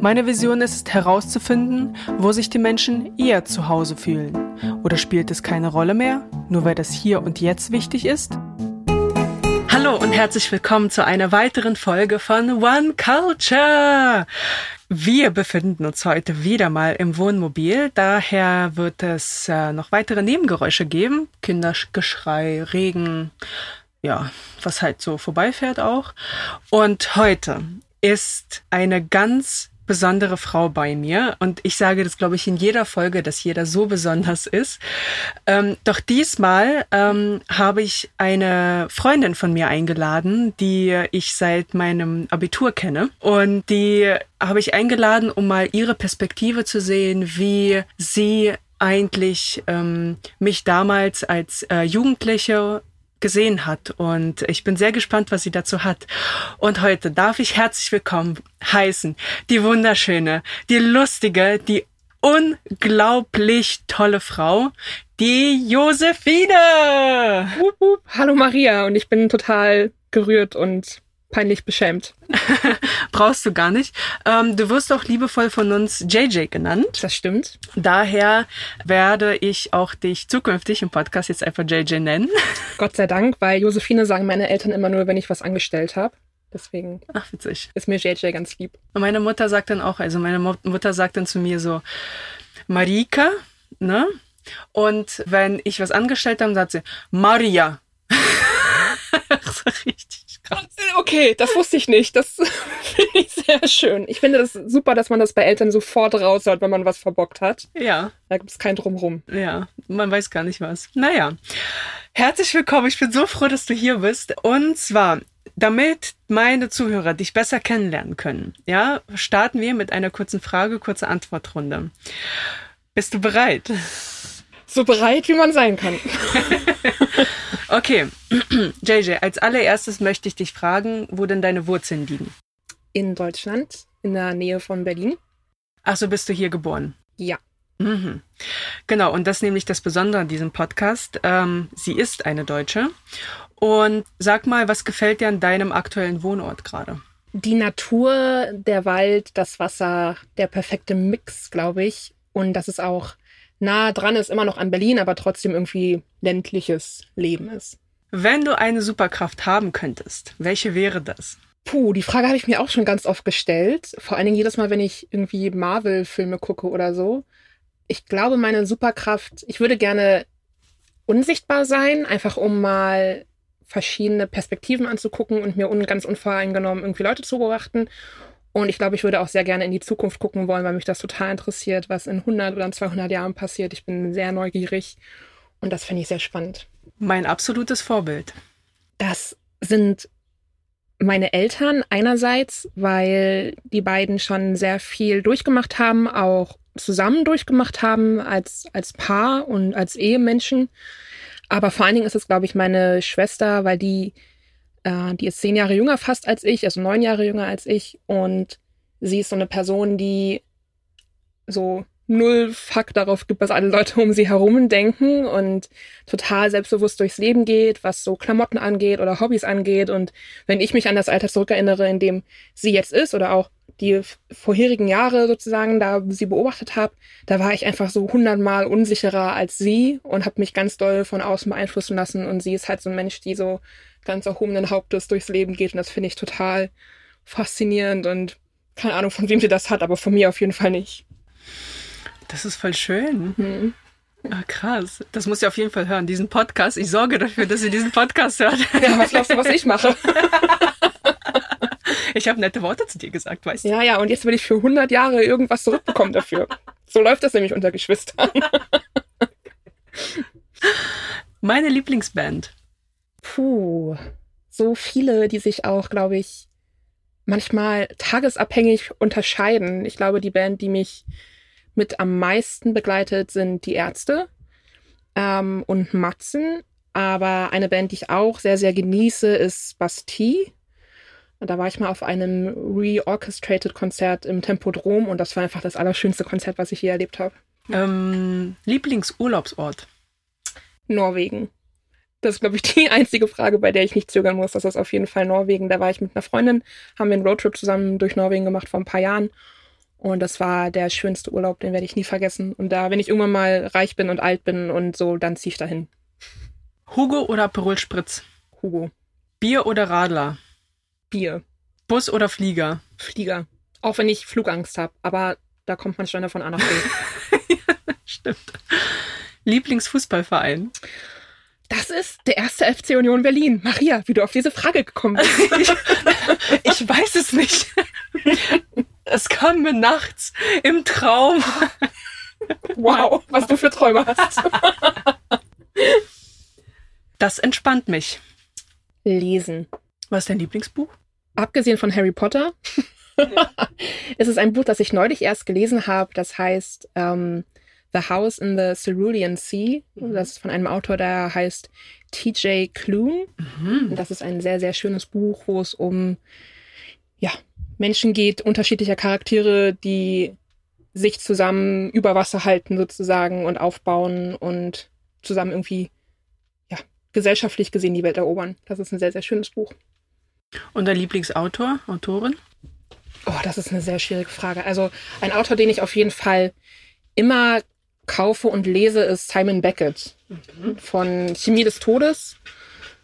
Meine Vision ist es herauszufinden, wo sich die Menschen eher zu Hause fühlen. Oder spielt es keine Rolle mehr, nur weil das hier und jetzt wichtig ist? Hallo und herzlich willkommen zu einer weiteren Folge von One Culture. Wir befinden uns heute wieder mal im Wohnmobil, daher wird es äh, noch weitere Nebengeräusche geben. Kindergeschrei, Regen, ja, was halt so vorbeifährt auch. Und heute ist eine ganz besondere Frau bei mir und ich sage das, glaube ich, in jeder Folge, dass jeder so besonders ist. Ähm, doch diesmal ähm, habe ich eine Freundin von mir eingeladen, die ich seit meinem Abitur kenne und die habe ich eingeladen, um mal ihre Perspektive zu sehen, wie sie eigentlich ähm, mich damals als äh, Jugendliche gesehen hat. Und ich bin sehr gespannt, was sie dazu hat. Und heute darf ich herzlich willkommen heißen die wunderschöne, die lustige, die unglaublich tolle Frau, die Josephine. Hallo Maria und ich bin total gerührt und peinlich beschämt. Brauchst du gar nicht. Ähm, du wirst auch liebevoll von uns JJ genannt. Das stimmt. Daher werde ich auch dich zukünftig im Podcast jetzt einfach JJ nennen. Gott sei Dank, weil Josephine sagen meine Eltern immer nur, wenn ich was angestellt habe. Deswegen Ach, witzig. ist mir JJ ganz lieb. Und meine Mutter sagt dann auch, also meine Mutter sagt dann zu mir so, Marika, ne? Und wenn ich was angestellt habe, sagt sie, Maria. richtig krass. Okay, das wusste ich nicht. Das finde ich sehr schön. Ich finde das super, dass man das bei Eltern sofort raushört, wenn man was verbockt hat. Ja. Da gibt es kein Drumrum. Ja, man weiß gar nicht was. Naja. Herzlich willkommen. Ich bin so froh, dass du hier bist. Und zwar, damit meine Zuhörer dich besser kennenlernen können, ja, starten wir mit einer kurzen Frage, kurze Antwortrunde. Bist du bereit? So bereit, wie man sein kann. okay, JJ, als allererstes möchte ich dich fragen, wo denn deine Wurzeln liegen? In Deutschland, in der Nähe von Berlin. Ach so, bist du hier geboren? Ja. Mhm. Genau, und das ist nämlich das Besondere an diesem Podcast. Ähm, sie ist eine Deutsche. Und sag mal, was gefällt dir an deinem aktuellen Wohnort gerade? Die Natur, der Wald, das Wasser, der perfekte Mix, glaube ich. Und das ist auch nah dran ist, immer noch an Berlin, aber trotzdem irgendwie ländliches Leben ist. Wenn du eine Superkraft haben könntest, welche wäre das? Puh, die Frage habe ich mir auch schon ganz oft gestellt. Vor allen Dingen jedes Mal, wenn ich irgendwie Marvel-Filme gucke oder so. Ich glaube, meine Superkraft, ich würde gerne unsichtbar sein, einfach um mal verschiedene Perspektiven anzugucken und mir un ganz unvoreingenommen irgendwie Leute zu beobachten. Und ich glaube, ich würde auch sehr gerne in die Zukunft gucken wollen, weil mich das total interessiert, was in 100 oder in 200 Jahren passiert. Ich bin sehr neugierig und das finde ich sehr spannend. Mein absolutes Vorbild. Das sind meine Eltern einerseits, weil die beiden schon sehr viel durchgemacht haben, auch zusammen durchgemacht haben als, als Paar und als Ehemenschen. Aber vor allen Dingen ist es, glaube ich, meine Schwester, weil die äh, die ist zehn Jahre jünger fast als ich, also neun Jahre jünger als ich. Und sie ist so eine Person, die so null Fuck darauf gibt, was alle Leute um sie herum denken und total selbstbewusst durchs Leben geht, was so Klamotten angeht oder Hobbys angeht. Und wenn ich mich an das Alter zurückerinnere, in dem sie jetzt ist oder auch die vorherigen Jahre sozusagen da sie beobachtet habe, da war ich einfach so hundertmal unsicherer als sie und habe mich ganz doll von außen beeinflussen lassen. Und sie ist halt so ein Mensch, die so ganz erhobenen Hauptes durchs Leben geht. Und das finde ich total faszinierend und keine Ahnung, von wem sie das hat, aber von mir auf jeden Fall nicht. Das ist voll schön. Mhm. Ah, krass. Das muss sie auf jeden Fall hören, diesen Podcast. Ich sorge dafür, dass sie diesen Podcast hört. Ja, was glaubst du, was ich mache? Ich habe nette Worte zu dir gesagt, weißt du? Ja, ja, und jetzt will ich für 100 Jahre irgendwas zurückbekommen dafür. So läuft das nämlich unter Geschwistern. Meine Lieblingsband. Puh, so viele, die sich auch, glaube ich, manchmal tagesabhängig unterscheiden. Ich glaube, die Band, die mich mit am meisten begleitet, sind die Ärzte ähm, und Matzen. Aber eine Band, die ich auch sehr, sehr genieße, ist Bastille. Und da war ich mal auf einem Reorchestrated Konzert im Tempodrom und das war einfach das allerschönste Konzert, was ich je erlebt habe. Ähm, Lieblingsurlaubsort? Norwegen. Das ist, glaube ich, die einzige Frage, bei der ich nicht zögern muss. Das ist auf jeden Fall Norwegen. Da war ich mit einer Freundin, haben wir einen Roadtrip zusammen durch Norwegen gemacht vor ein paar Jahren. Und das war der schönste Urlaub, den werde ich nie vergessen. Und da, wenn ich irgendwann mal reich bin und alt bin und so, dann ziehe ich dahin. Hugo oder Aperol Spritz? Hugo. Bier oder Radler? Bier. Bus oder Flieger? Flieger. Auch wenn ich Flugangst habe, aber da kommt man schneller von A nach B. Stimmt. Lieblingsfußballverein? Das ist der erste FC Union Berlin. Maria, wie du auf diese Frage gekommen bist. ich, ich weiß es nicht. Es kam mir nachts im Traum. Wow, was du für Träume hast. Das entspannt mich. Lesen. Was ist dein Lieblingsbuch? Abgesehen von Harry Potter. es ist ein Buch, das ich neulich erst gelesen habe. Das heißt ähm, The House in the Cerulean Sea. Das ist von einem Autor, der heißt TJ Klune. Mhm. Und das ist ein sehr, sehr schönes Buch, wo es um ja, Menschen geht, unterschiedlicher Charaktere, die sich zusammen über Wasser halten sozusagen und aufbauen und zusammen irgendwie ja, gesellschaftlich gesehen die Welt erobern. Das ist ein sehr, sehr schönes Buch. Und dein Lieblingsautor, Autorin? Oh, das ist eine sehr schwierige Frage. Also ein Autor, den ich auf jeden Fall immer kaufe und lese, ist Simon Beckett von Chemie des Todes.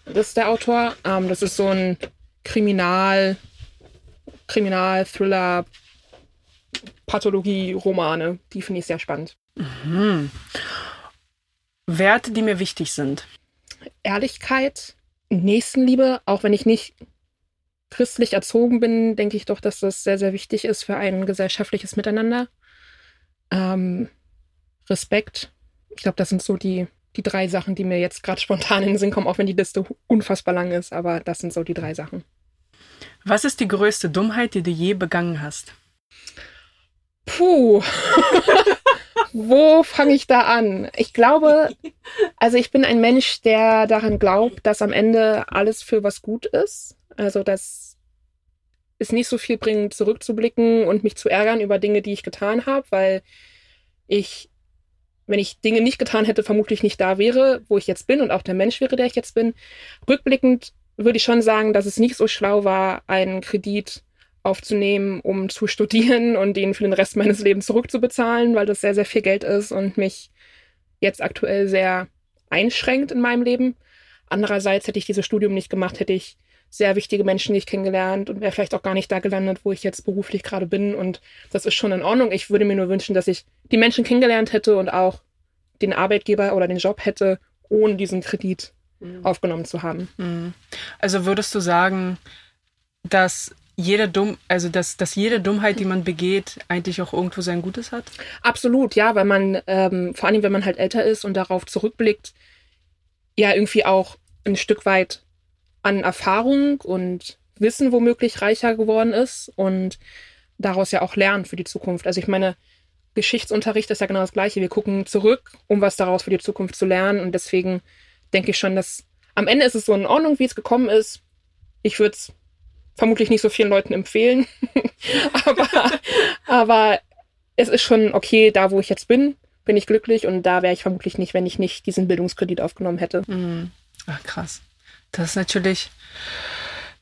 Das ist der Autor. Ähm, das ist so ein Kriminal, Kriminal, Thriller, Pathologie, Romane. Die finde ich sehr spannend. Mhm. Werte, die mir wichtig sind. Ehrlichkeit, Nächstenliebe, auch wenn ich nicht christlich erzogen bin, denke ich doch, dass das sehr, sehr wichtig ist für ein gesellschaftliches Miteinander. Ähm, Respekt. Ich glaube, das sind so die, die drei Sachen, die mir jetzt gerade spontan in den Sinn kommen, auch wenn die Liste unfassbar lang ist, aber das sind so die drei Sachen. Was ist die größte Dummheit, die du je begangen hast? Puh. Wo fange ich da an? Ich glaube, also ich bin ein Mensch, der daran glaubt, dass am Ende alles für was gut ist. Also, dass es nicht so viel bringt, zurückzublicken und mich zu ärgern über Dinge, die ich getan habe, weil ich, wenn ich Dinge nicht getan hätte, vermutlich nicht da wäre, wo ich jetzt bin und auch der Mensch wäre, der ich jetzt bin. Rückblickend würde ich schon sagen, dass es nicht so schlau war, einen Kredit aufzunehmen, um zu studieren und den für den Rest meines Lebens zurückzubezahlen, weil das sehr, sehr viel Geld ist und mich jetzt aktuell sehr einschränkt in meinem Leben. Andererseits hätte ich dieses Studium nicht gemacht, hätte ich sehr wichtige Menschen nicht kennengelernt und wäre vielleicht auch gar nicht da gelandet, wo ich jetzt beruflich gerade bin. Und das ist schon in Ordnung. Ich würde mir nur wünschen, dass ich die Menschen kennengelernt hätte und auch den Arbeitgeber oder den Job hätte, ohne diesen Kredit mhm. aufgenommen zu haben. Also würdest du sagen, dass jede dumm, also dass, dass jede Dummheit, die man begeht, eigentlich auch irgendwo sein Gutes hat? Absolut, ja, weil man, ähm, vor allem wenn man halt älter ist und darauf zurückblickt, ja irgendwie auch ein Stück weit an Erfahrung und Wissen womöglich reicher geworden ist und daraus ja auch lernen für die Zukunft. Also ich meine, Geschichtsunterricht ist ja genau das Gleiche. Wir gucken zurück, um was daraus für die Zukunft zu lernen. Und deswegen denke ich schon, dass am Ende ist es so in Ordnung, wie es gekommen ist. Ich würde es vermutlich nicht so vielen Leuten empfehlen. aber, aber es ist schon okay, da wo ich jetzt bin, bin ich glücklich und da wäre ich vermutlich nicht, wenn ich nicht diesen Bildungskredit aufgenommen hätte. Mhm. Ach, krass. Das ist natürlich,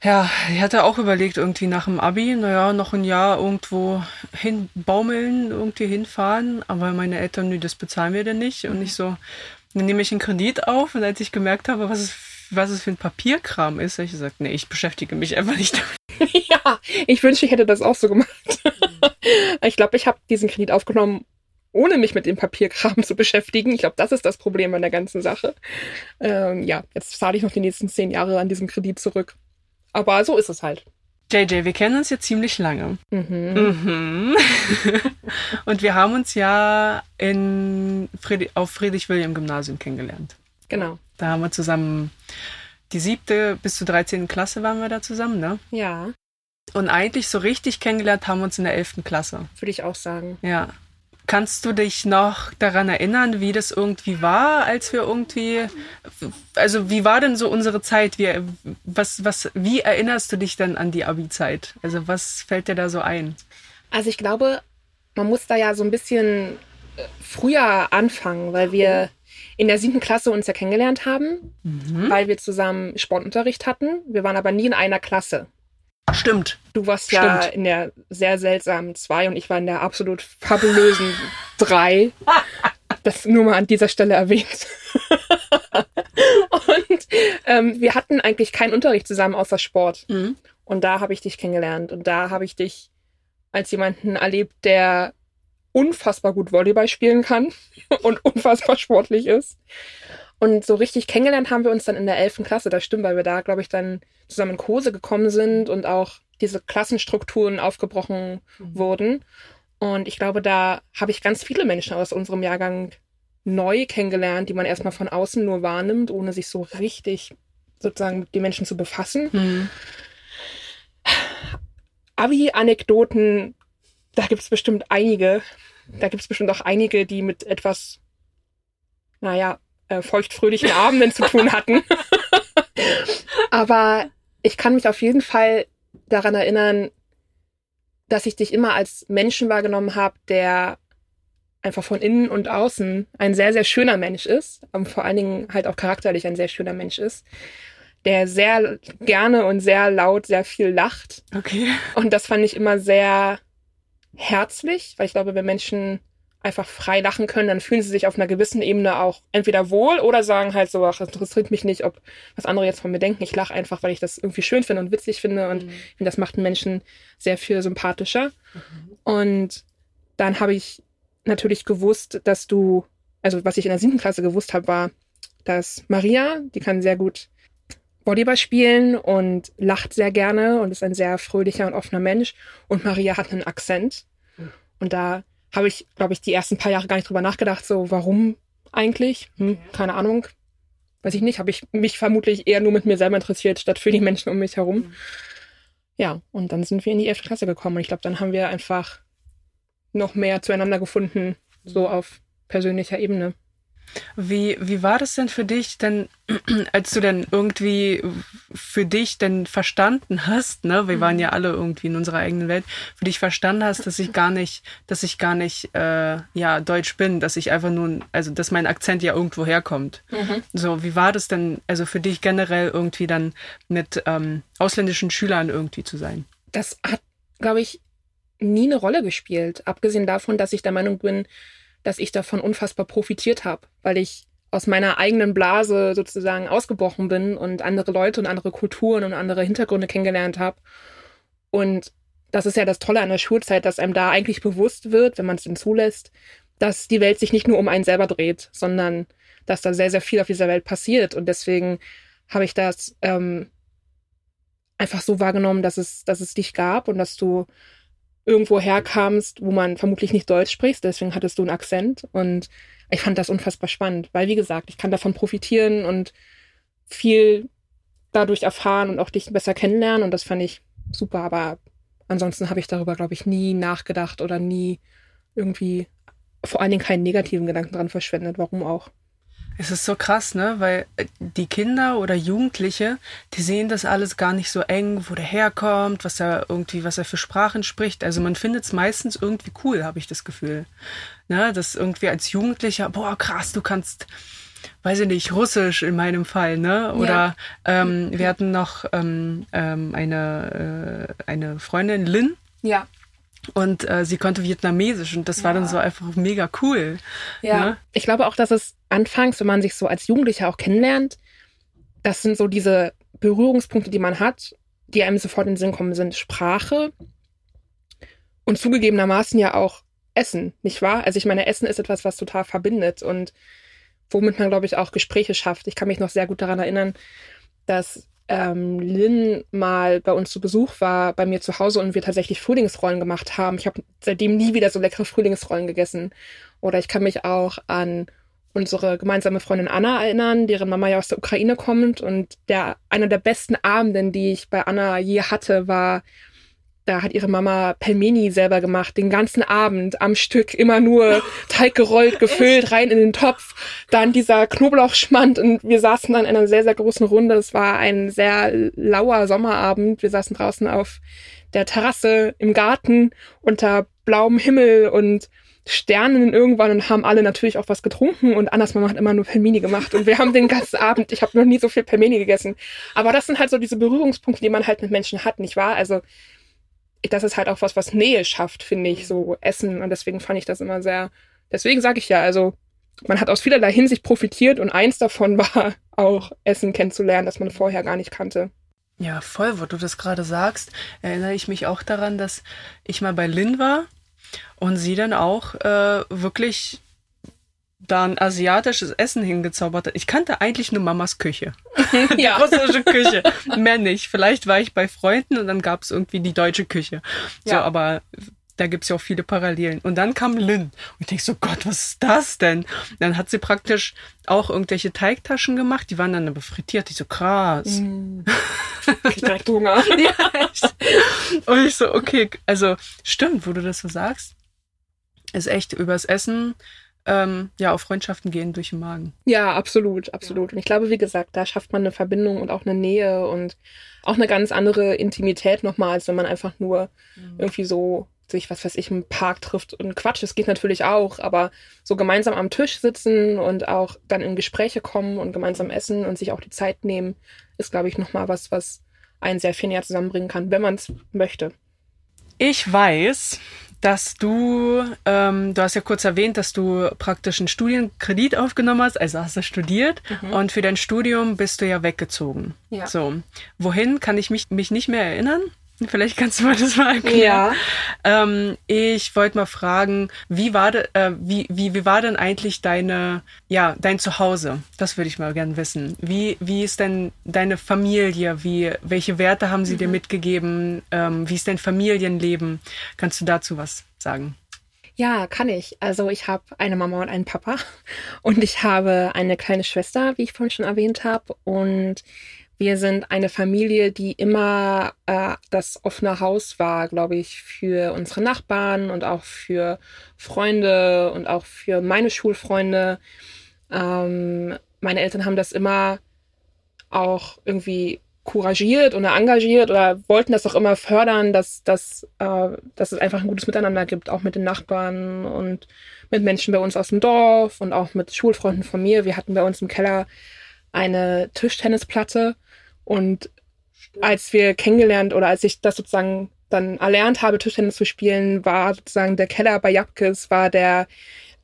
ja, ich hatte auch überlegt, irgendwie nach dem Abi, naja, noch ein Jahr irgendwo hinbaumeln, irgendwie hinfahren, aber meine Eltern, nö, das bezahlen wir denn nicht. Und ich so, dann nehme ich einen Kredit auf und als ich gemerkt habe, was es, was es für ein Papierkram ist, habe ich gesagt, nee, ich beschäftige mich einfach nicht damit. ja, ich wünschte, ich hätte das auch so gemacht. ich glaube, ich habe diesen Kredit aufgenommen, ohne mich mit dem Papierkram zu beschäftigen. Ich glaube, das ist das Problem an der ganzen Sache. Ähm, ja, jetzt zahle ich noch die nächsten zehn Jahre an diesem Kredit zurück. Aber so ist es halt. JJ, wir kennen uns ja ziemlich lange. Mhm. Mhm. Und wir haben uns ja in Friedrich, auf Friedrich-Wilhelm-Gymnasium kennengelernt. Genau. Da haben wir zusammen die siebte bis zur 13. Klasse waren wir da zusammen, ne? Ja, Und eigentlich so richtig kennengelernt haben wir uns in der 11. Klasse. würde ich auch sagen. Ja. Kannst du dich noch daran erinnern, wie das irgendwie war, als wir irgendwie, also wie war denn so unsere Zeit? Wie, was, was, wie erinnerst du dich denn an die Abi-Zeit? Also was fällt dir da so ein? Also ich glaube, man muss da ja so ein bisschen äh, früher anfangen, weil wir in der siebten Klasse uns ja kennengelernt haben, mhm. weil wir zusammen Sportunterricht hatten. Wir waren aber nie in einer Klasse. Stimmt. Du warst Stimmt. ja in der sehr seltsamen zwei und ich war in der absolut fabulösen drei. Das nur mal an dieser Stelle erwähnt. und ähm, wir hatten eigentlich keinen Unterricht zusammen außer Sport. Mhm. Und da habe ich dich kennengelernt. Und da habe ich dich als jemanden erlebt, der unfassbar gut Volleyball spielen kann und unfassbar sportlich ist. Und so richtig kennengelernt haben wir uns dann in der elften Klasse, das stimmt, weil wir da, glaube ich, dann zusammen in Kurse gekommen sind und auch diese Klassenstrukturen aufgebrochen mhm. wurden. Und ich glaube, da habe ich ganz viele Menschen aus unserem Jahrgang neu kennengelernt, die man erstmal von außen nur wahrnimmt, ohne sich so richtig sozusagen mit den Menschen zu befassen. Mhm. Abi-Anekdoten, da gibt es bestimmt einige. Da gibt es bestimmt auch einige, die mit etwas, naja, äh, feuchtfröhlichen Abenden zu tun hatten. Aber ich kann mich auf jeden Fall daran erinnern, dass ich dich immer als Menschen wahrgenommen habe, der einfach von innen und außen ein sehr, sehr schöner Mensch ist, und vor allen Dingen halt auch charakterlich ein sehr schöner Mensch ist, der sehr gerne und sehr laut sehr viel lacht. Okay. Und das fand ich immer sehr herzlich, weil ich glaube, wenn Menschen einfach frei lachen können, dann fühlen sie sich auf einer gewissen Ebene auch entweder wohl oder sagen halt so, ach, es interessiert mich nicht, ob was andere jetzt von mir denken. Ich lache einfach, weil ich das irgendwie schön finde und witzig finde und mhm. das macht einen Menschen sehr viel sympathischer. Mhm. Und dann habe ich natürlich gewusst, dass du, also was ich in der siebten Klasse gewusst habe, war, dass Maria, die kann sehr gut Volleyball spielen und lacht sehr gerne und ist ein sehr fröhlicher und offener Mensch. Und Maria hat einen Akzent. Mhm. Und da habe ich, glaube ich, die ersten paar Jahre gar nicht drüber nachgedacht, so warum eigentlich? Hm, keine Ahnung. Weiß ich nicht, habe ich mich vermutlich eher nur mit mir selber interessiert, statt für die Menschen um mich herum. Mhm. Ja, und dann sind wir in die 11. Klasse gekommen und ich glaube, dann haben wir einfach noch mehr zueinander gefunden, so auf persönlicher Ebene. Wie, wie war das denn für dich denn, als du denn irgendwie für dich denn verstanden hast, ne? Wir waren ja mhm. alle irgendwie in unserer eigenen Welt, für dich verstanden hast, dass ich gar nicht, dass ich gar nicht, äh, ja, deutsch bin, dass ich einfach nur, also, dass mein Akzent ja irgendwo herkommt. Mhm. So, wie war das denn, also für dich generell irgendwie dann mit ähm, ausländischen Schülern irgendwie zu sein? Das hat, glaube ich, nie eine Rolle gespielt. Abgesehen davon, dass ich der Meinung bin, dass ich davon unfassbar profitiert habe, weil ich aus meiner eigenen Blase sozusagen ausgebrochen bin und andere Leute und andere Kulturen und andere Hintergründe kennengelernt habe. Und das ist ja das Tolle an der Schulzeit, dass einem da eigentlich bewusst wird, wenn man es denn zulässt, dass die Welt sich nicht nur um einen selber dreht, sondern dass da sehr, sehr viel auf dieser Welt passiert. Und deswegen habe ich das ähm, einfach so wahrgenommen, dass es, dass es dich gab und dass du irgendwo herkamst, wo man vermutlich nicht Deutsch sprichst, deswegen hattest du einen Akzent. Und ich fand das unfassbar spannend, weil wie gesagt, ich kann davon profitieren und viel dadurch erfahren und auch dich besser kennenlernen. Und das fand ich super, aber ansonsten habe ich darüber, glaube ich, nie nachgedacht oder nie irgendwie vor allen Dingen keinen negativen Gedanken dran verschwendet, warum auch. Es ist so krass, ne? Weil äh, die Kinder oder Jugendliche, die sehen das alles gar nicht so eng, wo der herkommt, was er irgendwie, was er für Sprachen spricht. Also man findet es meistens irgendwie cool, habe ich das Gefühl. Ne? Das irgendwie als Jugendlicher, boah, krass, du kannst, weiß ich nicht, Russisch in meinem Fall, ne? Oder ja. ähm, wir hatten noch ähm, ähm, eine, äh, eine Freundin, Lynn. Ja. Und äh, sie konnte Vietnamesisch und das ja. war dann so einfach mega cool. Ja. Ne? Ich glaube auch, dass es anfangs, wenn man sich so als Jugendlicher auch kennenlernt, das sind so diese Berührungspunkte, die man hat, die einem sofort in den Sinn kommen, sind Sprache und zugegebenermaßen ja auch Essen, nicht wahr? Also ich meine, Essen ist etwas, was total verbindet und womit man, glaube ich, auch Gespräche schafft. Ich kann mich noch sehr gut daran erinnern, dass ähm, Lynn mal bei uns zu Besuch war, bei mir zu Hause und wir tatsächlich Frühlingsrollen gemacht haben. Ich habe seitdem nie wieder so leckere Frühlingsrollen gegessen. Oder ich kann mich auch an unsere gemeinsame Freundin Anna erinnern, deren Mama ja aus der Ukraine kommt und der einer der besten Abenden, die ich bei Anna je hatte, war da hat ihre Mama Pelmeni selber gemacht, den ganzen Abend am Stück, immer nur Teig gerollt, gefüllt, rein in den Topf. Dann dieser Knoblauchschmand und wir saßen dann in einer sehr, sehr großen Runde. Es war ein sehr lauer Sommerabend. Wir saßen draußen auf der Terrasse im Garten unter blauem Himmel und Sternen irgendwann und haben alle natürlich auch was getrunken und Annas Mama hat immer nur Pelmeni gemacht und wir haben den ganzen Abend, ich habe noch nie so viel Pelmeni gegessen. Aber das sind halt so diese Berührungspunkte, die man halt mit Menschen hat, nicht wahr? Also das ist halt auch was, was Nähe schafft, finde ich, so Essen. Und deswegen fand ich das immer sehr, deswegen sage ich ja, also man hat aus vielerlei Hinsicht profitiert und eins davon war auch Essen kennenzulernen, das man vorher gar nicht kannte. Ja, voll, wo du das gerade sagst, erinnere ich mich auch daran, dass ich mal bei Lynn war und sie dann auch äh, wirklich da ein asiatisches Essen hingezaubert hat. Ich kannte eigentlich nur Mamas Küche. die ja. russische Küche. Mehr nicht. Vielleicht war ich bei Freunden und dann gab es irgendwie die deutsche Küche. So, ja. aber da gibt's ja auch viele Parallelen. Und dann kam Lynn. Und ich denk so, Gott, was ist das denn? dann hat sie praktisch auch irgendwelche Teigtaschen gemacht, die waren dann aber frittiert. Ich so, krass. Mm. Ich direkt Hunger. ja, echt. Und ich so, okay, also stimmt, wo du das so sagst. Ist echt übers Essen ähm, ja, auf Freundschaften gehen durch den Magen. Ja, absolut, absolut. Und ich glaube, wie gesagt, da schafft man eine Verbindung und auch eine Nähe und auch eine ganz andere Intimität nochmal, als wenn man einfach nur mhm. irgendwie so sich, was weiß ich, im Park trifft und Quatsch, das geht natürlich auch, aber so gemeinsam am Tisch sitzen und auch dann in Gespräche kommen und gemeinsam essen und sich auch die Zeit nehmen, ist, glaube ich, nochmal was, was einen sehr viel näher zusammenbringen kann, wenn man es möchte. Ich weiß, dass du, ähm, du hast ja kurz erwähnt, dass du praktisch einen Studienkredit aufgenommen hast, also hast du studiert mhm. und für dein Studium bist du ja weggezogen. Ja. So, wohin kann ich mich, mich nicht mehr erinnern? Vielleicht kannst du mal das mal erklären. Ja. Ähm, ich wollte mal fragen, wie war, de, äh, wie, wie, wie war denn eigentlich deine, ja, dein Zuhause? Das würde ich mal gern wissen. Wie, wie ist denn deine Familie? Wie, welche Werte haben sie mhm. dir mitgegeben? Ähm, wie ist dein Familienleben? Kannst du dazu was sagen? Ja, kann ich. Also ich habe eine Mama und einen Papa und ich habe eine kleine Schwester, wie ich vorhin schon erwähnt habe. Und wir sind eine Familie, die immer äh, das offene Haus war, glaube ich, für unsere Nachbarn und auch für Freunde und auch für meine Schulfreunde. Ähm, meine Eltern haben das immer auch irgendwie couragiert oder engagiert oder wollten das auch immer fördern, dass, dass, äh, dass es einfach ein gutes Miteinander gibt, auch mit den Nachbarn und mit Menschen bei uns aus dem Dorf und auch mit Schulfreunden von mir. Wir hatten bei uns im Keller eine Tischtennisplatte und als wir kennengelernt oder als ich das sozusagen dann erlernt habe, Tischtennis zu spielen, war sozusagen der Keller bei Japkes, war der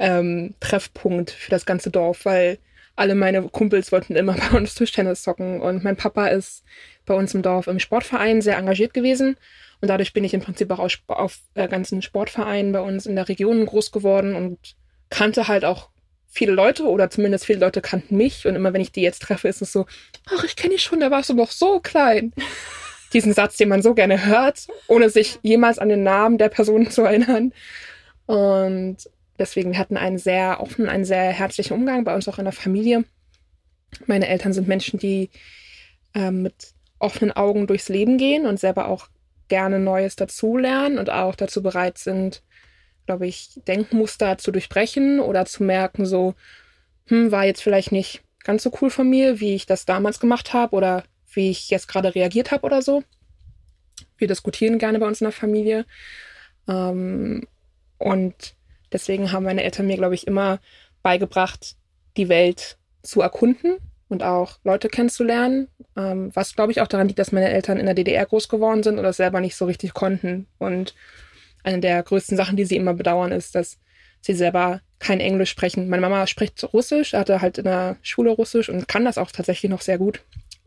ähm, Treffpunkt für das ganze Dorf, weil alle meine Kumpels wollten immer bei uns Tischtennis zocken. Und mein Papa ist bei uns im Dorf im Sportverein sehr engagiert gewesen. Und dadurch bin ich im Prinzip auch auf, auf äh, ganzen Sportvereinen bei uns in der Region groß geworden und kannte halt auch viele Leute oder zumindest viele Leute kannten mich und immer wenn ich die jetzt treffe, ist es so, ach, ich kenne dich schon, da warst du noch so klein. Diesen Satz, den man so gerne hört, ohne sich jemals an den Namen der Person zu erinnern. Und deswegen, wir hatten einen sehr offenen, einen sehr herzlichen Umgang bei uns auch in der Familie. Meine Eltern sind Menschen, die äh, mit offenen Augen durchs Leben gehen und selber auch gerne Neues dazulernen und auch dazu bereit sind, glaube ich, Denkmuster zu durchbrechen oder zu merken, so, hm, war jetzt vielleicht nicht ganz so cool von mir, wie ich das damals gemacht habe oder wie ich jetzt gerade reagiert habe oder so. Wir diskutieren gerne bei uns in der Familie. Ähm, und deswegen haben meine Eltern mir, glaube ich, immer beigebracht, die Welt zu erkunden und auch Leute kennenzulernen. Ähm, was, glaube ich, auch daran liegt, dass meine Eltern in der DDR groß geworden sind das selber nicht so richtig konnten. Und eine der größten Sachen, die sie immer bedauern, ist, dass sie selber kein Englisch sprechen. Meine Mama spricht Russisch, hatte halt in der Schule Russisch und kann das auch tatsächlich noch sehr gut.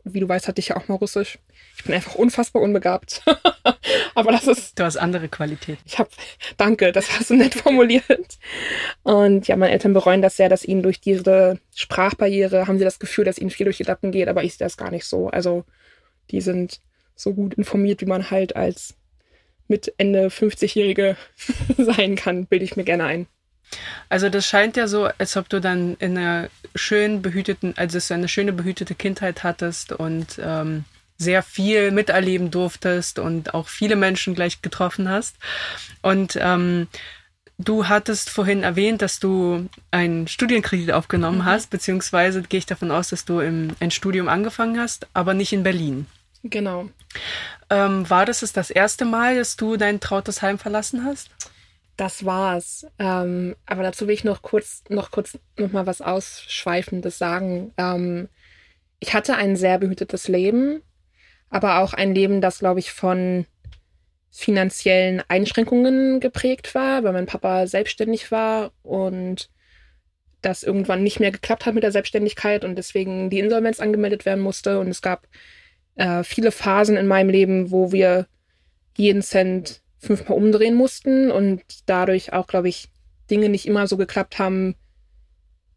Wie du weißt, hatte ich ja auch mal Russisch. Ich bin einfach unfassbar unbegabt. Aber das ist. Du hast andere Qualität. Ich habe, danke, das hast du nett formuliert. Und ja, meine Eltern bereuen das sehr, dass ihnen durch diese Sprachbarriere haben sie das Gefühl, dass ihnen viel durch die Lappen geht, aber ich sehe das gar nicht so. Also, die sind so gut informiert, wie man halt als mit Ende 50-Jährige sein kann, bilde ich mir gerne ein. Also das scheint ja so, als ob du dann in einer schön behüteten, also dass du eine schöne behütete Kindheit hattest und ähm, sehr viel miterleben durftest und auch viele Menschen gleich getroffen hast. Und ähm, du hattest vorhin erwähnt, dass du einen Studienkredit aufgenommen mhm. hast, beziehungsweise gehe ich davon aus, dass du im, ein Studium angefangen hast, aber nicht in Berlin. Genau. Ähm, war das das erste Mal, dass du dein trautes Heim verlassen hast? Das war's. Ähm, aber dazu will ich noch kurz, noch kurz noch mal was Ausschweifendes sagen. Ähm, ich hatte ein sehr behütetes Leben, aber auch ein Leben, das, glaube ich, von finanziellen Einschränkungen geprägt war, weil mein Papa selbstständig war und das irgendwann nicht mehr geklappt hat mit der Selbstständigkeit und deswegen die Insolvenz angemeldet werden musste. Und es gab äh, viele Phasen in meinem Leben, wo wir jeden Cent fünfmal umdrehen mussten und dadurch auch, glaube ich, Dinge nicht immer so geklappt haben,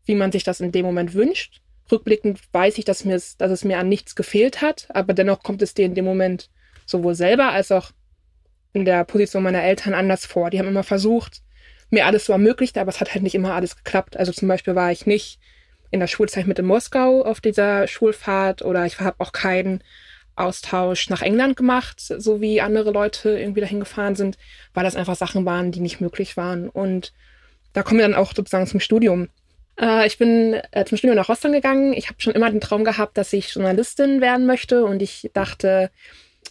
wie man sich das in dem Moment wünscht. Rückblickend weiß ich, dass, mir es, dass es mir an nichts gefehlt hat, aber dennoch kommt es dir in dem Moment sowohl selber als auch in der Position meiner Eltern anders vor. Die haben immer versucht, mir alles so ermöglicht, aber es hat halt nicht immer alles geklappt. Also zum Beispiel war ich nicht in der Schulzeit mit in Moskau auf dieser Schulfahrt oder ich habe auch keinen Austausch nach England gemacht, so wie andere Leute irgendwie dahin gefahren sind, weil das einfach Sachen waren, die nicht möglich waren. Und da kommen wir dann auch sozusagen zum Studium. Äh, ich bin äh, zum Studium nach Rostock gegangen. Ich habe schon immer den Traum gehabt, dass ich Journalistin werden möchte und ich dachte,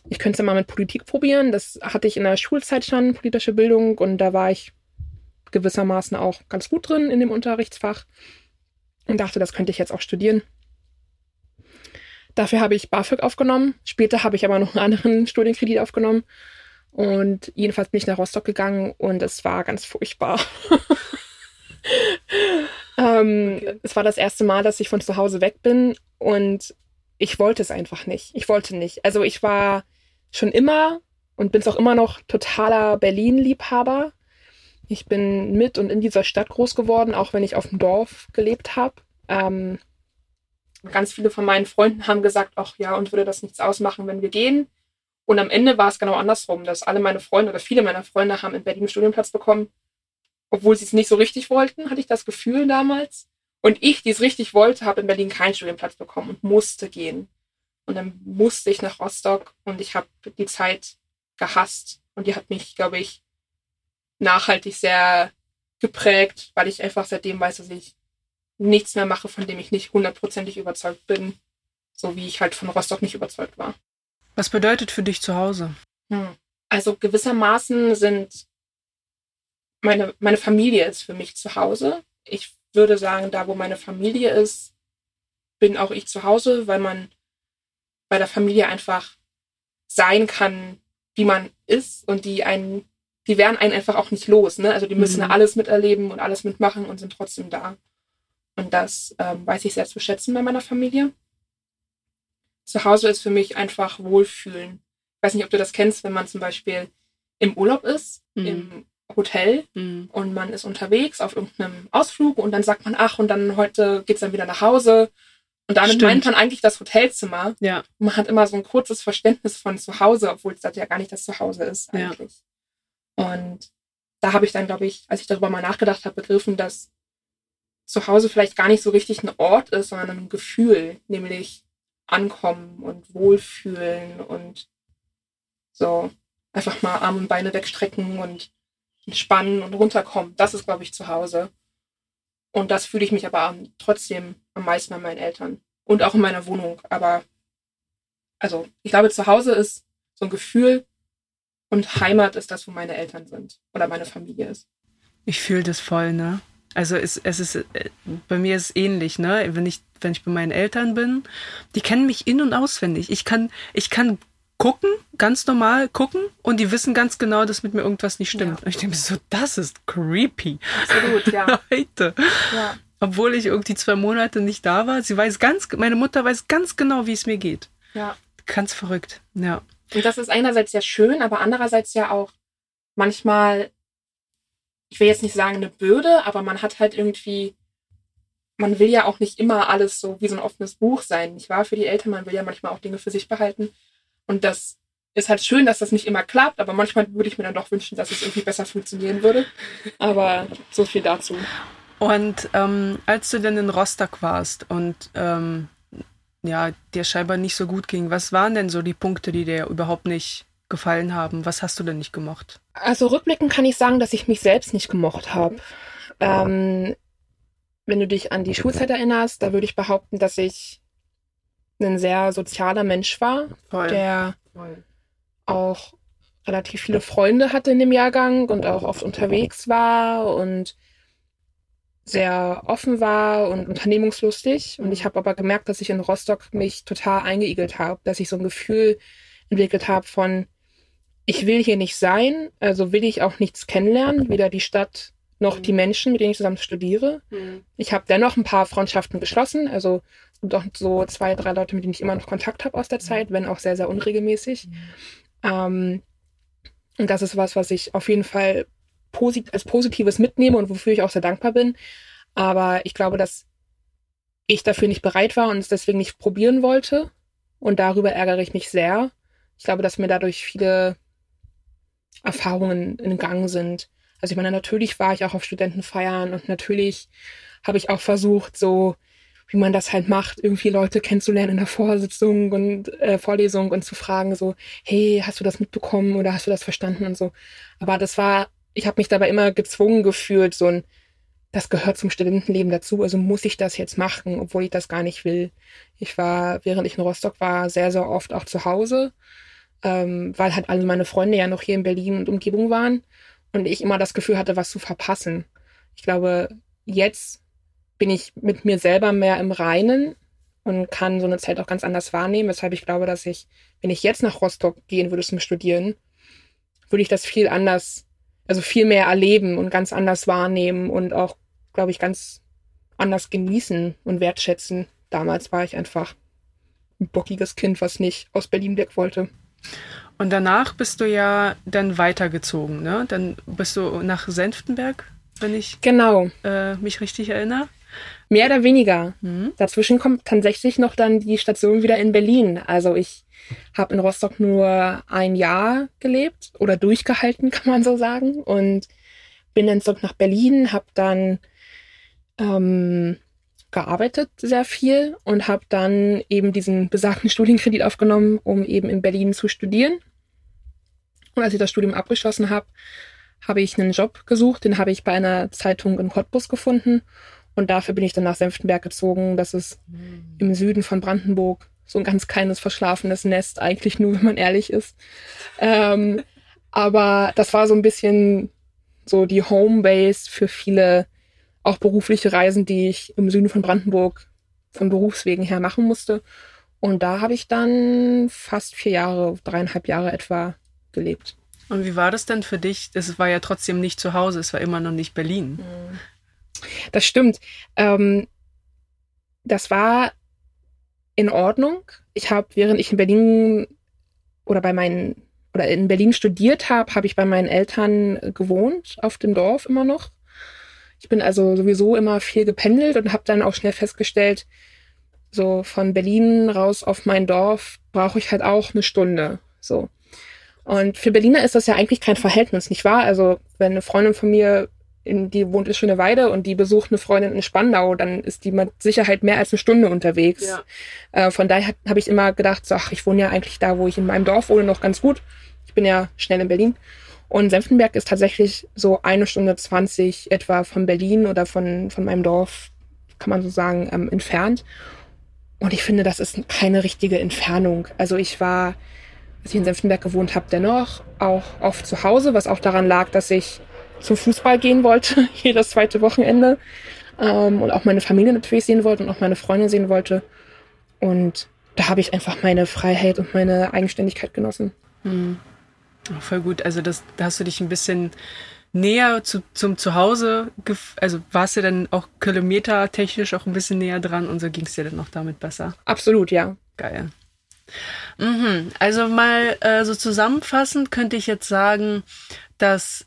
ich könnte es ja mal mit Politik probieren. Das hatte ich in der Schulzeit schon, politische Bildung, und da war ich gewissermaßen auch ganz gut drin in dem Unterrichtsfach und dachte, das könnte ich jetzt auch studieren. Dafür habe ich BAföG aufgenommen. Später habe ich aber noch einen anderen Studienkredit aufgenommen. Und jedenfalls bin ich nach Rostock gegangen und es war ganz furchtbar. ähm, okay. Es war das erste Mal, dass ich von zu Hause weg bin und ich wollte es einfach nicht. Ich wollte nicht. Also ich war schon immer und bin es auch immer noch totaler Berlin-Liebhaber. Ich bin mit und in dieser Stadt groß geworden, auch wenn ich auf dem Dorf gelebt habe. Ähm, Ganz viele von meinen Freunden haben gesagt, ach ja, und würde das nichts ausmachen, wenn wir gehen. Und am Ende war es genau andersrum, dass alle meine Freunde oder viele meiner Freunde haben in Berlin einen Studienplatz bekommen, obwohl sie es nicht so richtig wollten, hatte ich das Gefühl damals. Und ich, die es richtig wollte, habe in Berlin keinen Studienplatz bekommen und musste gehen. Und dann musste ich nach Rostock und ich habe die Zeit gehasst. Und die hat mich, glaube ich, nachhaltig sehr geprägt, weil ich einfach seitdem weiß, dass ich nichts mehr mache, von dem ich nicht hundertprozentig überzeugt bin. So wie ich halt von Rostock nicht überzeugt war. Was bedeutet für dich zu Hause? Hm. Also gewissermaßen sind meine, meine Familie ist für mich zu Hause. Ich würde sagen, da wo meine Familie ist, bin auch ich zu Hause, weil man bei der Familie einfach sein kann, wie man ist und die einen, die werden einen einfach auch nicht los, ne? Also die müssen mhm. alles miterleben und alles mitmachen und sind trotzdem da. Und das ähm, weiß ich sehr zu schätzen bei meiner Familie. Zu Hause ist für mich einfach Wohlfühlen. Ich weiß nicht, ob du das kennst, wenn man zum Beispiel im Urlaub ist, mhm. im Hotel mhm. und man ist unterwegs auf irgendeinem Ausflug und dann sagt man, ach, und dann heute geht's dann wieder nach Hause. Und damit Stimmt. meint man eigentlich das Hotelzimmer. Ja. Und man hat immer so ein kurzes Verständnis von zu Hause, obwohl es das ja gar nicht das Zuhause ist eigentlich. Ja. Und da habe ich dann, glaube ich, als ich darüber mal nachgedacht habe, begriffen, dass zu Hause vielleicht gar nicht so richtig ein Ort ist, sondern ein Gefühl, nämlich ankommen und wohlfühlen und so einfach mal Arme und Beine wegstrecken und entspannen und runterkommen. Das ist, glaube ich, zu Hause. Und das fühle ich mich aber trotzdem am meisten an meinen Eltern und auch in meiner Wohnung. Aber also ich glaube, zu Hause ist so ein Gefühl und Heimat ist das, wo meine Eltern sind oder meine Familie ist. Ich fühle das voll, ne? Also es, es ist äh, bei mir ist es ähnlich, ne? Wenn ich wenn ich bei meinen Eltern bin, die kennen mich in und auswendig. Ich kann ich kann gucken, ganz normal gucken und die wissen ganz genau, dass mit mir irgendwas nicht stimmt. Ja. Und ich denke so, das ist creepy. Absolut, ja. Leute. Ja. Obwohl ich irgendwie zwei Monate nicht da war, sie weiß ganz, meine Mutter weiß ganz genau, wie es mir geht. Ja. Ganz verrückt, ja. Und das ist einerseits ja schön, aber andererseits ja auch manchmal ich will jetzt nicht sagen eine Bürde, aber man hat halt irgendwie, man will ja auch nicht immer alles so wie so ein offenes Buch sein, nicht wahr? Für die Eltern, man will ja manchmal auch Dinge für sich behalten. Und das ist halt schön, dass das nicht immer klappt, aber manchmal würde ich mir dann doch wünschen, dass es irgendwie besser funktionieren würde. Aber so viel dazu. Und ähm, als du denn in Rostock warst und ähm, ja, dir scheinbar nicht so gut ging. Was waren denn so die Punkte, die dir überhaupt nicht gefallen haben? Was hast du denn nicht gemocht? Also rückblickend kann ich sagen, dass ich mich selbst nicht gemocht habe. Ähm, wenn du dich an die Schulzeit erinnerst, da würde ich behaupten, dass ich ein sehr sozialer Mensch war, Voll. der Voll. auch relativ viele Freunde hatte in dem Jahrgang und auch oft unterwegs war und sehr offen war und unternehmungslustig. Und ich habe aber gemerkt, dass ich in Rostock mich total eingeigelt habe, dass ich so ein Gefühl entwickelt habe von, ich will hier nicht sein, also will ich auch nichts kennenlernen, weder die Stadt noch die Menschen, mit denen ich zusammen studiere. Mhm. Ich habe dennoch ein paar Freundschaften geschlossen, also auch so zwei, drei Leute, mit denen ich immer noch Kontakt habe aus der Zeit, wenn auch sehr, sehr unregelmäßig. Mhm. Ähm, und das ist was, was ich auf jeden Fall posit als Positives mitnehme und wofür ich auch sehr dankbar bin. Aber ich glaube, dass ich dafür nicht bereit war und es deswegen nicht probieren wollte. Und darüber ärgere ich mich sehr. Ich glaube, dass mir dadurch viele Erfahrungen in Gang sind. Also ich meine, natürlich war ich auch auf Studentenfeiern und natürlich habe ich auch versucht, so wie man das halt macht, irgendwie Leute kennenzulernen in der Vorsitzung und äh, Vorlesung und zu fragen, so, hey, hast du das mitbekommen oder hast du das verstanden und so. Aber das war, ich habe mich dabei immer gezwungen gefühlt, so ein, das gehört zum Studentenleben dazu, also muss ich das jetzt machen, obwohl ich das gar nicht will. Ich war, während ich in Rostock war, sehr, sehr oft auch zu Hause, ähm, weil halt alle meine Freunde ja noch hier in Berlin und Umgebung waren und ich immer das Gefühl hatte, was zu verpassen. Ich glaube, jetzt bin ich mit mir selber mehr im Reinen und kann so eine Zeit auch ganz anders wahrnehmen, weshalb ich glaube, dass ich, wenn ich jetzt nach Rostock gehen würde zum Studieren, würde ich das viel anders, also viel mehr erleben und ganz anders wahrnehmen und auch, glaube ich, ganz anders genießen und wertschätzen. Damals war ich einfach ein bockiges Kind, was nicht aus Berlin weg wollte. Und danach bist du ja dann weitergezogen, ne? Dann bist du nach Senftenberg, wenn ich genau. äh, mich richtig erinnere. Mehr oder weniger. Mhm. Dazwischen kommt tatsächlich noch dann die Station wieder in Berlin. Also ich habe in Rostock nur ein Jahr gelebt oder durchgehalten, kann man so sagen. Und bin dann zurück nach Berlin, habe dann ähm, gearbeitet sehr viel und habe dann eben diesen besagten Studienkredit aufgenommen, um eben in Berlin zu studieren. Und als ich das Studium abgeschlossen habe, habe ich einen Job gesucht. Den habe ich bei einer Zeitung in Cottbus gefunden und dafür bin ich dann nach Senftenberg gezogen. Das ist mhm. im Süden von Brandenburg. So ein ganz kleines, verschlafenes Nest, eigentlich nur, wenn man ehrlich ist. Ähm, aber das war so ein bisschen so die Homebase für viele auch berufliche Reisen, die ich im Süden von Brandenburg von Berufswegen her machen musste. Und da habe ich dann fast vier Jahre, dreieinhalb Jahre etwa gelebt. Und wie war das denn für dich? Das war ja trotzdem nicht zu Hause, es war immer noch nicht Berlin. Mhm. Das stimmt. Ähm, das war in Ordnung. Ich habe, während ich in Berlin oder bei meinen oder in Berlin studiert habe, habe ich bei meinen Eltern gewohnt, auf dem Dorf immer noch. Ich bin also sowieso immer viel gependelt und habe dann auch schnell festgestellt, so von Berlin raus auf mein Dorf brauche ich halt auch eine Stunde. So. Und für Berliner ist das ja eigentlich kein Verhältnis, nicht wahr? Also, wenn eine Freundin von mir in, die wohnt in Schöneweide und die besucht eine Freundin in Spandau, dann ist die mit Sicherheit mehr als eine Stunde unterwegs. Ja. Äh, von daher habe ich immer gedacht, so, ach, ich wohne ja eigentlich da, wo ich in meinem Dorf wohne, noch ganz gut. Ich bin ja schnell in Berlin. Und Senftenberg ist tatsächlich so eine Stunde zwanzig etwa von Berlin oder von, von meinem Dorf, kann man so sagen, ähm, entfernt. Und ich finde, das ist keine richtige Entfernung. Also ich war, als ich in Senftenberg gewohnt habe, dennoch auch oft zu Hause, was auch daran lag, dass ich zum Fußball gehen wollte, jedes zweite Wochenende. Ähm, und auch meine Familie natürlich sehen wollte und auch meine Freunde sehen wollte. Und da habe ich einfach meine Freiheit und meine Eigenständigkeit genossen. Mhm. Voll gut. Also das, da hast du dich ein bisschen näher zu, zum Zuhause, also warst du dann auch kilometertechnisch auch ein bisschen näher dran und so ging es dir dann auch damit besser. Absolut, ja. Geil. Mhm. Also mal äh, so zusammenfassend könnte ich jetzt sagen, dass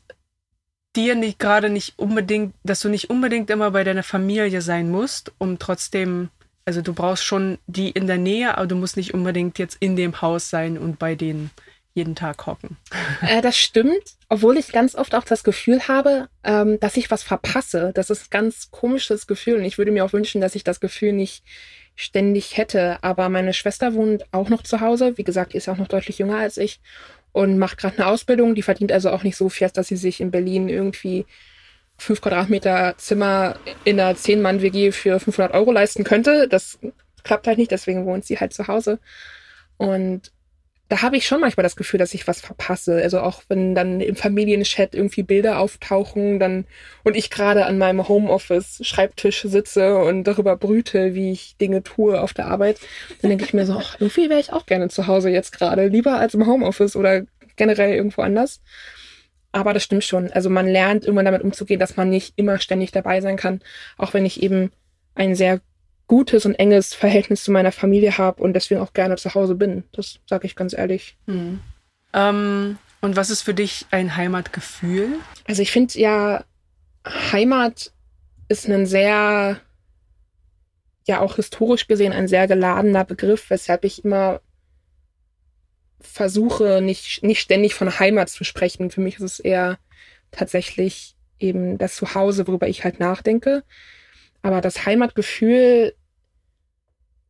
dir nicht gerade nicht unbedingt, dass du nicht unbedingt immer bei deiner Familie sein musst, um trotzdem, also du brauchst schon die in der Nähe, aber du musst nicht unbedingt jetzt in dem Haus sein und bei denen jeden Tag hocken. Äh, das stimmt, obwohl ich ganz oft auch das Gefühl habe, ähm, dass ich was verpasse. Das ist ein ganz komisches Gefühl und ich würde mir auch wünschen, dass ich das Gefühl nicht ständig hätte. Aber meine Schwester wohnt auch noch zu Hause. Wie gesagt, die ist auch noch deutlich jünger als ich und macht gerade eine Ausbildung. Die verdient also auch nicht so viel, dass sie sich in Berlin irgendwie fünf Quadratmeter Zimmer in einer Zehn-Mann-WG für 500 Euro leisten könnte. Das klappt halt nicht, deswegen wohnt sie halt zu Hause. Und da habe ich schon manchmal das Gefühl, dass ich was verpasse. Also auch wenn dann im Familienchat irgendwie Bilder auftauchen, dann und ich gerade an meinem Homeoffice Schreibtisch sitze und darüber brüte, wie ich Dinge tue auf der Arbeit, dann denke ich mir so, ach, irgendwie wäre ich auch gerne zu Hause jetzt gerade, lieber als im Homeoffice oder generell irgendwo anders. Aber das stimmt schon. Also man lernt irgendwann damit umzugehen, dass man nicht immer ständig dabei sein kann, auch wenn ich eben ein sehr gutes und enges Verhältnis zu meiner Familie habe und deswegen auch gerne zu Hause bin. Das sage ich ganz ehrlich. Mhm. Ähm, und was ist für dich ein Heimatgefühl? Also ich finde ja, Heimat ist ein sehr, ja auch historisch gesehen ein sehr geladener Begriff, weshalb ich immer versuche, nicht, nicht ständig von Heimat zu sprechen. Für mich ist es eher tatsächlich eben das Zuhause, worüber ich halt nachdenke. Aber das Heimatgefühl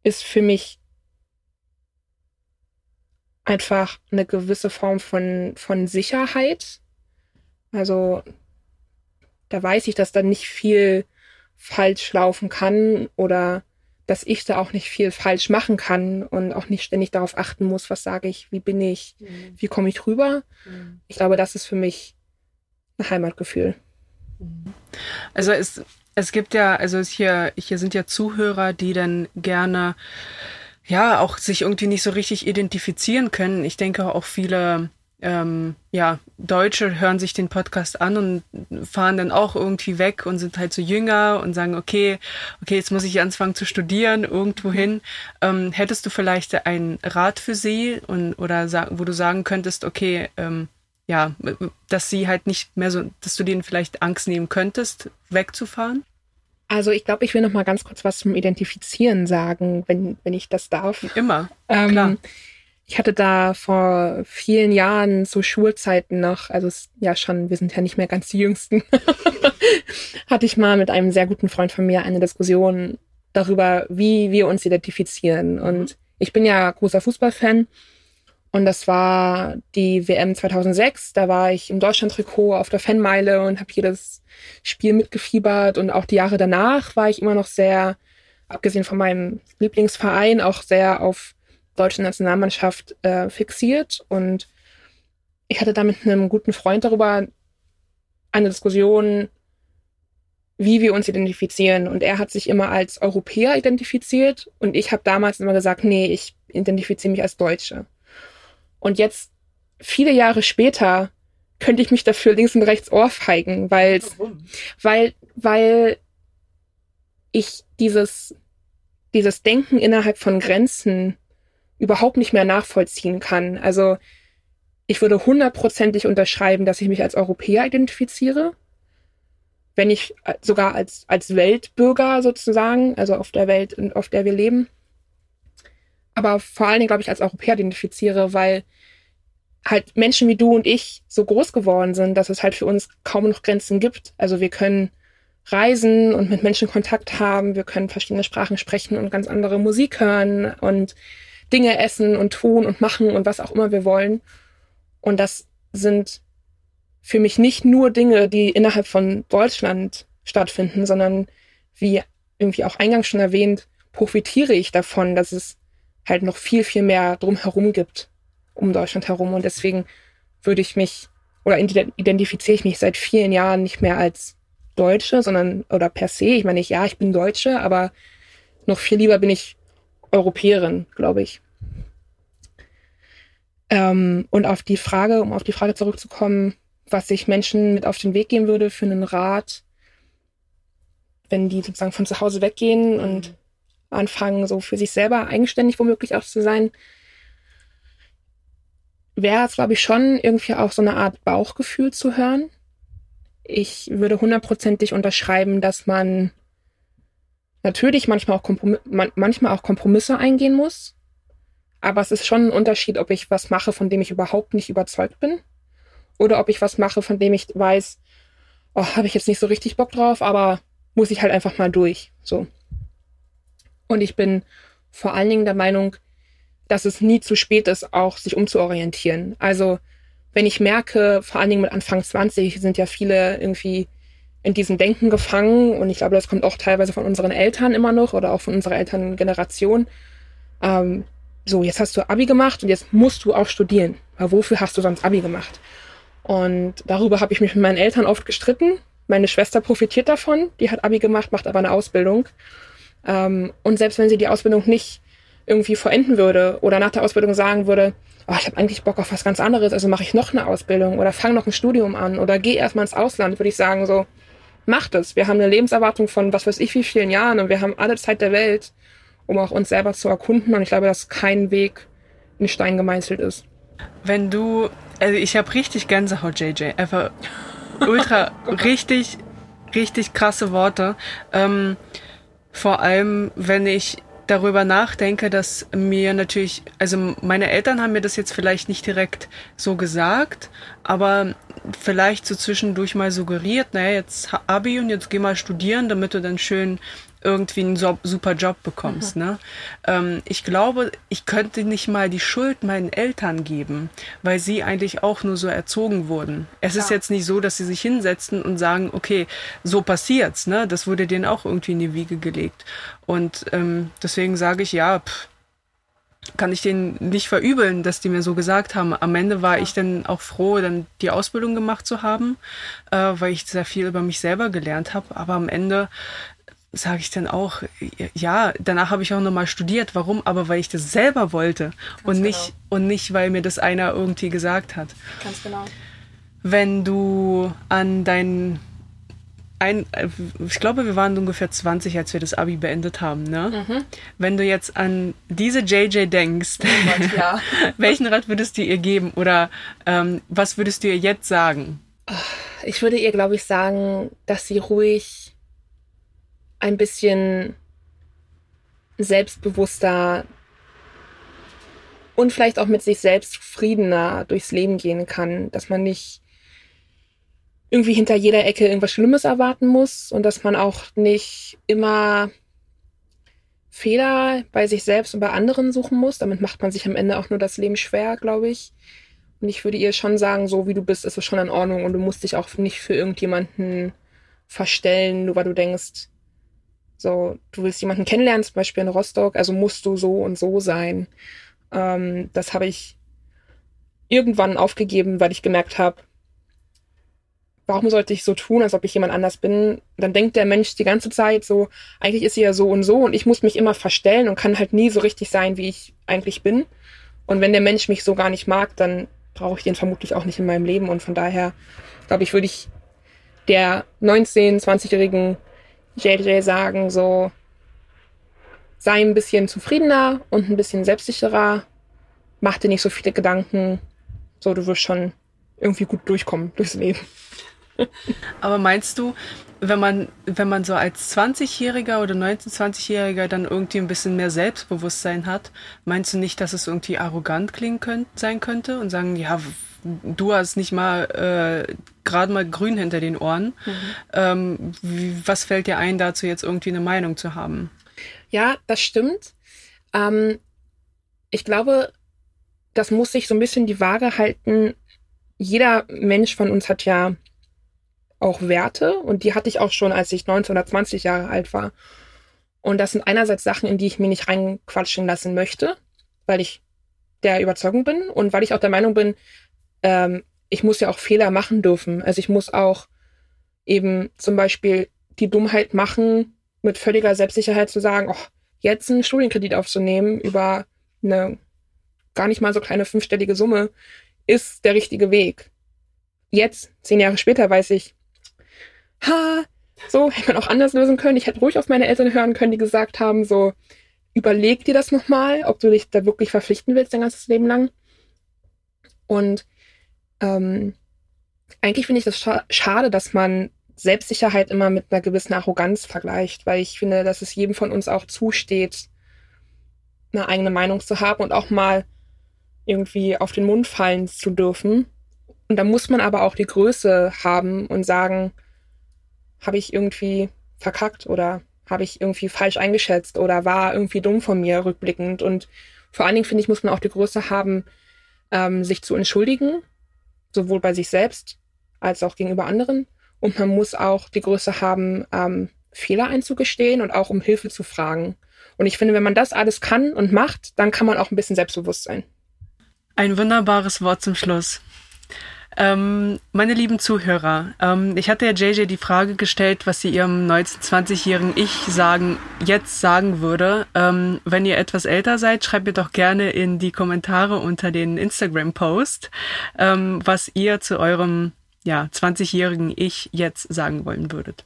ist für mich einfach eine gewisse Form von, von Sicherheit. Also da weiß ich, dass da nicht viel falsch laufen kann oder dass ich da auch nicht viel falsch machen kann und auch nicht ständig darauf achten muss, was sage ich, wie bin ich, mhm. wie komme ich rüber. Mhm. Ich glaube, das ist für mich ein Heimatgefühl. Also es es gibt ja, also hier, hier sind ja Zuhörer, die dann gerne ja auch sich irgendwie nicht so richtig identifizieren können. Ich denke auch viele ähm, ja, Deutsche hören sich den Podcast an und fahren dann auch irgendwie weg und sind halt so jünger und sagen, okay, okay, jetzt muss ich anfangen zu studieren, irgendwohin. Ähm, hättest du vielleicht einen Rat für sie und oder wo du sagen könntest, okay, ähm, ja, dass sie halt nicht mehr so, dass du denen vielleicht Angst nehmen könntest, wegzufahren? Also ich glaube, ich will noch mal ganz kurz was zum Identifizieren sagen, wenn, wenn ich das darf. Immer, ähm, klar. Ich hatte da vor vielen Jahren zu Schulzeiten noch, also es, ja schon, wir sind ja nicht mehr ganz die Jüngsten, hatte ich mal mit einem sehr guten Freund von mir eine Diskussion darüber, wie wir uns identifizieren. Und ich bin ja großer Fußballfan und das war die WM 2006. Da war ich im Deutschland-Trikot auf der Fanmeile und habe jedes Spiel mitgefiebert. Und auch die Jahre danach war ich immer noch sehr, abgesehen von meinem Lieblingsverein, auch sehr auf deutsche Nationalmannschaft äh, fixiert. Und ich hatte da mit einem guten Freund darüber eine Diskussion, wie wir uns identifizieren. Und er hat sich immer als Europäer identifiziert und ich habe damals immer gesagt, nee, ich identifiziere mich als Deutsche. Und jetzt, viele Jahre später, könnte ich mich dafür links und rechts ohrfeigen, weil, weil, weil ich dieses, dieses Denken innerhalb von Grenzen überhaupt nicht mehr nachvollziehen kann. Also, ich würde hundertprozentig unterschreiben, dass ich mich als Europäer identifiziere. Wenn ich sogar als, als Weltbürger sozusagen, also auf der Welt, auf der wir leben aber vor allen Dingen, glaube ich, als Europäer identifiziere, weil halt Menschen wie du und ich so groß geworden sind, dass es halt für uns kaum noch Grenzen gibt. Also wir können reisen und mit Menschen Kontakt haben, wir können verschiedene Sprachen sprechen und ganz andere Musik hören und Dinge essen und tun und machen und was auch immer wir wollen. Und das sind für mich nicht nur Dinge, die innerhalb von Deutschland stattfinden, sondern wie irgendwie auch eingangs schon erwähnt, profitiere ich davon, dass es halt noch viel, viel mehr drumherum gibt, um Deutschland herum. Und deswegen würde ich mich oder identifiziere ich mich seit vielen Jahren nicht mehr als Deutsche, sondern oder per se. Ich meine, ich, ja, ich bin Deutsche, aber noch viel lieber bin ich Europäerin, glaube ich. Ähm, und auf die Frage, um auf die Frage zurückzukommen, was ich Menschen mit auf den Weg geben würde für einen Rat, wenn die sozusagen von zu Hause weggehen und anfangen, so für sich selber eigenständig womöglich auch zu sein, wäre es, glaube ich, schon irgendwie auch so eine Art Bauchgefühl zu hören. Ich würde hundertprozentig unterschreiben, dass man natürlich manchmal auch, Kompromiss, man, manchmal auch Kompromisse eingehen muss. Aber es ist schon ein Unterschied, ob ich was mache, von dem ich überhaupt nicht überzeugt bin, oder ob ich was mache, von dem ich weiß, oh, habe ich jetzt nicht so richtig Bock drauf, aber muss ich halt einfach mal durch. So. Und ich bin vor allen Dingen der Meinung, dass es nie zu spät ist, auch sich umzuorientieren. Also wenn ich merke, vor allen Dingen mit Anfang 20 sind ja viele irgendwie in diesem Denken gefangen und ich glaube, das kommt auch teilweise von unseren Eltern immer noch oder auch von unserer Elterngeneration. Ähm, so, jetzt hast du Abi gemacht und jetzt musst du auch studieren. Weil wofür hast du sonst Abi gemacht? Und darüber habe ich mich mit meinen Eltern oft gestritten. Meine Schwester profitiert davon, die hat Abi gemacht, macht aber eine Ausbildung. Ähm, und selbst wenn sie die Ausbildung nicht irgendwie vollenden würde oder nach der Ausbildung sagen würde, oh, ich habe eigentlich Bock auf was ganz anderes, also mache ich noch eine Ausbildung oder fange noch ein Studium an oder gehe erstmal ins Ausland, würde ich sagen, so, macht es. Wir haben eine Lebenserwartung von was weiß ich wie vielen Jahren und wir haben alle Zeit der Welt, um auch uns selber zu erkunden. Und ich glaube, dass kein Weg in Stein gemeißelt ist. Wenn du, also ich habe richtig Gänsehaut, JJ. Einfach ultra, richtig, richtig krasse Worte. Ähm, vor allem, wenn ich darüber nachdenke, dass mir natürlich, also meine Eltern haben mir das jetzt vielleicht nicht direkt so gesagt, aber vielleicht so zwischendurch mal suggeriert, naja, jetzt Abi und jetzt geh mal studieren, damit du dann schön irgendwie einen super Job bekommst. Mhm. Ne? Ähm, ich glaube, ich könnte nicht mal die Schuld meinen Eltern geben, weil sie eigentlich auch nur so erzogen wurden. Es ja. ist jetzt nicht so, dass sie sich hinsetzen und sagen, okay, so passiert's. Ne? Das wurde denen auch irgendwie in die Wiege gelegt. Und ähm, deswegen sage ich, ja, pff, kann ich denen nicht verübeln, dass die mir so gesagt haben. Am Ende war ja. ich dann auch froh, dann die Ausbildung gemacht zu haben, äh, weil ich sehr viel über mich selber gelernt habe. Aber am Ende sage ich dann auch, ja, danach habe ich auch nochmal studiert. Warum? Aber weil ich das selber wollte Ganz und nicht genau. und nicht, weil mir das einer irgendwie gesagt hat. Ganz genau. Wenn du an dein ein, ich glaube, wir waren ungefähr 20, als wir das Abi beendet haben, ne? Mhm. Wenn du jetzt an diese JJ denkst, oh Gott, ja. welchen Rat würdest du ihr geben oder ähm, was würdest du ihr jetzt sagen? Ich würde ihr, glaube ich, sagen, dass sie ruhig ein bisschen selbstbewusster und vielleicht auch mit sich selbst zufriedener durchs Leben gehen kann, dass man nicht irgendwie hinter jeder Ecke irgendwas Schlimmes erwarten muss und dass man auch nicht immer Fehler bei sich selbst und bei anderen suchen muss. Damit macht man sich am Ende auch nur das Leben schwer, glaube ich. Und ich würde ihr schon sagen, so wie du bist, ist es schon in Ordnung und du musst dich auch nicht für irgendjemanden verstellen, nur weil du denkst, so, du willst jemanden kennenlernen, zum Beispiel in Rostock, also musst du so und so sein. Ähm, das habe ich irgendwann aufgegeben, weil ich gemerkt habe, warum sollte ich so tun, als ob ich jemand anders bin? Dann denkt der Mensch die ganze Zeit so, eigentlich ist sie ja so und so und ich muss mich immer verstellen und kann halt nie so richtig sein, wie ich eigentlich bin. Und wenn der Mensch mich so gar nicht mag, dann brauche ich den vermutlich auch nicht in meinem Leben. Und von daher, glaube ich, würde ich der 19-, 20-jährigen JJ sagen, so sei ein bisschen zufriedener und ein bisschen selbstsicherer, mach dir nicht so viele Gedanken, so du wirst schon irgendwie gut durchkommen durchs Leben. Aber meinst du, wenn man, wenn man so als 20-Jähriger oder 19-, 20-Jähriger dann irgendwie ein bisschen mehr Selbstbewusstsein hat, meinst du nicht, dass es irgendwie arrogant klingen könnt, sein könnte und sagen, ja, du hast nicht mal äh, gerade mal grün hinter den Ohren. Mhm. Ähm, wie, was fällt dir ein, dazu jetzt irgendwie eine Meinung zu haben? Ja, das stimmt. Ähm, ich glaube, das muss sich so ein bisschen die Waage halten. Jeder Mensch von uns hat ja auch Werte und die hatte ich auch schon, als ich 19 oder 20 Jahre alt war. Und das sind einerseits Sachen, in die ich mir nicht reinquatschen lassen möchte, weil ich der Überzeugung bin und weil ich auch der Meinung bin, ähm, ich muss ja auch Fehler machen dürfen. Also ich muss auch eben zum Beispiel die Dummheit machen, mit völliger Selbstsicherheit zu sagen, oh, jetzt einen Studienkredit aufzunehmen über eine gar nicht mal so kleine fünfstellige Summe, ist der richtige Weg. Jetzt, zehn Jahre später, weiß ich, ha, so hätte man auch anders lösen können. Ich hätte ruhig auf meine Eltern hören können, die gesagt haben, so, überleg dir das nochmal, ob du dich da wirklich verpflichten willst dein ganzes Leben lang. Und ähm, eigentlich finde ich das scha schade, dass man Selbstsicherheit immer mit einer gewissen Arroganz vergleicht, weil ich finde, dass es jedem von uns auch zusteht, eine eigene Meinung zu haben und auch mal irgendwie auf den Mund fallen zu dürfen. Und da muss man aber auch die Größe haben und sagen, habe ich irgendwie verkackt oder habe ich irgendwie falsch eingeschätzt oder war irgendwie dumm von mir rückblickend. Und vor allen Dingen, finde ich, muss man auch die Größe haben, ähm, sich zu entschuldigen, sowohl bei sich selbst als auch gegenüber anderen. Und man muss auch die Größe haben, ähm, Fehler einzugestehen und auch um Hilfe zu fragen. Und ich finde, wenn man das alles kann und macht, dann kann man auch ein bisschen selbstbewusst sein. Ein wunderbares Wort zum Schluss. Ähm, meine lieben Zuhörer, ähm, ich hatte ja JJ die Frage gestellt, was sie ihrem 19-, 20-jährigen Ich sagen, jetzt sagen würde. Ähm, wenn ihr etwas älter seid, schreibt mir doch gerne in die Kommentare unter den Instagram-Post, ähm, was ihr zu eurem ja, 20-jährigen Ich jetzt sagen wollen würdet.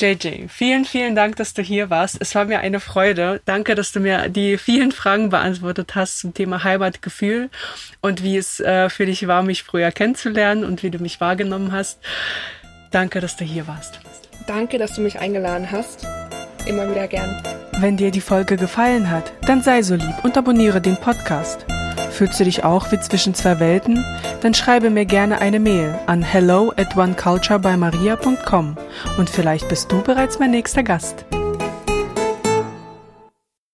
JJ, vielen, vielen Dank, dass du hier warst. Es war mir eine Freude. Danke, dass du mir die vielen Fragen beantwortet hast zum Thema Heimatgefühl und wie es äh, für dich war, mich früher kennenzulernen und wie du mich wahrgenommen hast. Danke, dass du hier warst. Danke, dass du mich eingeladen hast. Immer wieder gern. Wenn dir die Folge gefallen hat, dann sei so lieb und abonniere den Podcast. Fühlst du dich auch wie zwischen zwei Welten? Dann schreibe mir gerne eine Mail an hello at oneculturebymaria.com und vielleicht bist du bereits mein nächster Gast.